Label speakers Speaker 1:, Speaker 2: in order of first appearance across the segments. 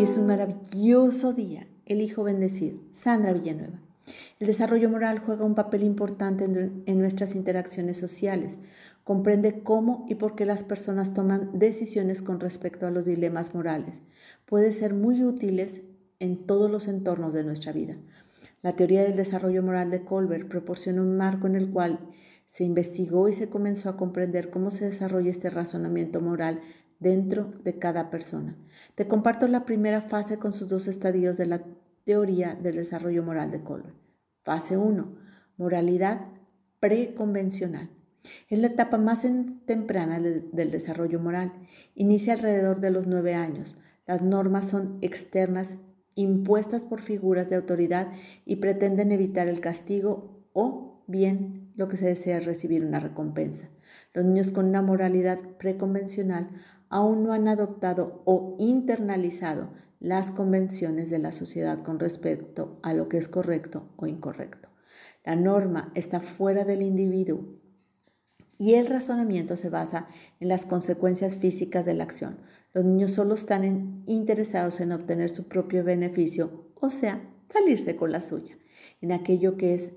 Speaker 1: Hoy es un maravilloso día. Elijo bendecir. Sandra Villanueva. El desarrollo moral juega un papel importante en, nuestras interacciones sociales. Comprende cómo y por qué las personas toman decisiones con respecto a los dilemas morales. Puede ser muy útiles en todos los entornos de nuestra vida. La teoría del desarrollo moral de Colbert proporciona un marco en el cual se investigó y se comenzó a comprender cómo se desarrolla este razonamiento moral dentro de cada persona. Te comparto la primera fase con sus dos estadios de la teoría del desarrollo moral de Colbert. Fase 1. Moralidad preconvencional. Es la etapa más temprana del desarrollo moral. Inicia alrededor de los nueve años. Las normas son externas, impuestas por figuras de autoridad y pretenden evitar el castigo o bien lo que se desea es recibir una recompensa. Los niños con una moralidad preconvencional aún no han adoptado o internalizado las convenciones de la sociedad con respecto a lo que es correcto o incorrecto. La norma está fuera del individuo y el razonamiento se basa en las consecuencias físicas de la acción. Los niños solo están interesados en obtener su propio beneficio, o sea, salirse con la suya, en aquello que es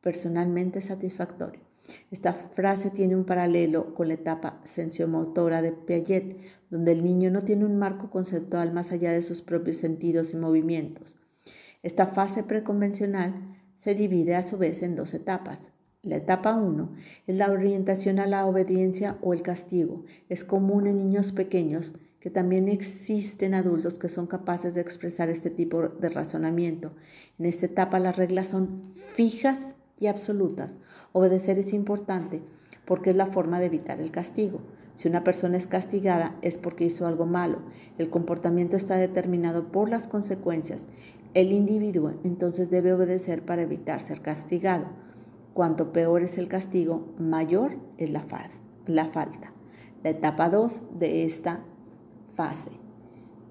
Speaker 1: personalmente satisfactorio. Esta frase tiene un paralelo con la etapa sensiomotora de Piaget, donde el niño no tiene un marco conceptual más allá de sus propios sentidos y movimientos. Esta fase preconvencional se divide a su vez en dos etapas. La etapa 1 es la orientación a la obediencia o el castigo. Es común en niños pequeños que también existen adultos que son capaces de expresar este tipo de razonamiento. En esta etapa las reglas son fijas y absolutas. Obedecer es importante porque es la forma de evitar el castigo. Si una persona es castigada es porque hizo algo malo. El comportamiento está determinado por las consecuencias. El individuo entonces debe obedecer para evitar ser castigado. Cuanto peor es el castigo, mayor es la, la falta. La etapa 2 de esta fase.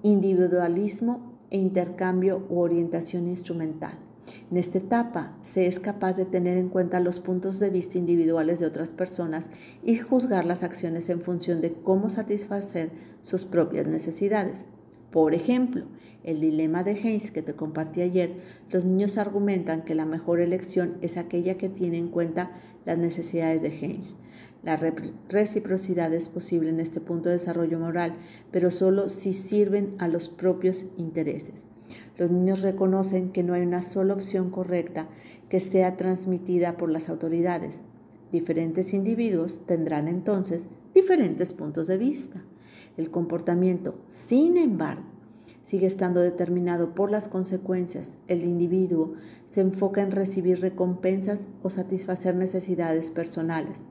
Speaker 1: Individualismo e intercambio u orientación instrumental. En esta etapa se es capaz de tener en cuenta los puntos de vista individuales de otras personas y juzgar las acciones en función de cómo satisfacer sus propias necesidades. Por ejemplo, el dilema de Haynes que te compartí ayer, los niños argumentan que la mejor elección es aquella que tiene en cuenta las necesidades de Haynes. La reciprocidad es posible en este punto de desarrollo moral, pero solo si sirven a los propios intereses. Los niños reconocen que no hay una sola opción correcta que sea transmitida por las autoridades. Diferentes individuos tendrán entonces diferentes puntos de vista. El comportamiento, sin embargo, sigue estando determinado por las consecuencias. El individuo se enfoca en recibir recompensas o satisfacer necesidades personales.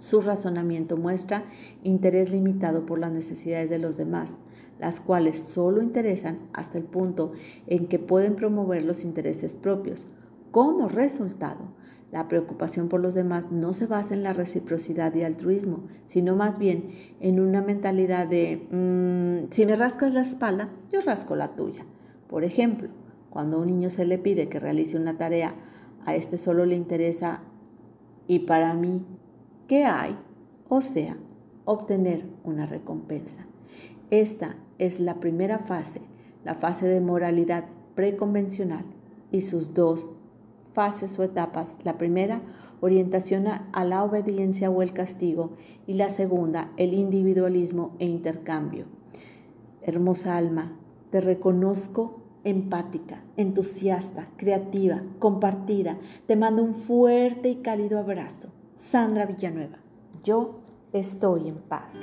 Speaker 1: Su razonamiento muestra interés limitado por las necesidades de los demás las cuales solo interesan hasta el punto en que pueden promover los intereses propios. Como resultado, la preocupación por los demás no se basa en la reciprocidad y altruismo, sino más bien en una mentalidad de, mm, si me rascas la espalda, yo rasco la tuya. Por ejemplo, cuando a un niño se le pide que realice una tarea, a este solo le interesa, y para mí, ¿qué hay? O sea, obtener una recompensa. Esta es la primera fase, la fase de moralidad preconvencional y sus dos fases o etapas. La primera, orientación a la obediencia o el castigo y la segunda, el individualismo e intercambio. Hermosa alma, te reconozco empática, entusiasta, creativa, compartida. Te mando un fuerte y cálido abrazo. Sandra Villanueva, yo estoy en paz.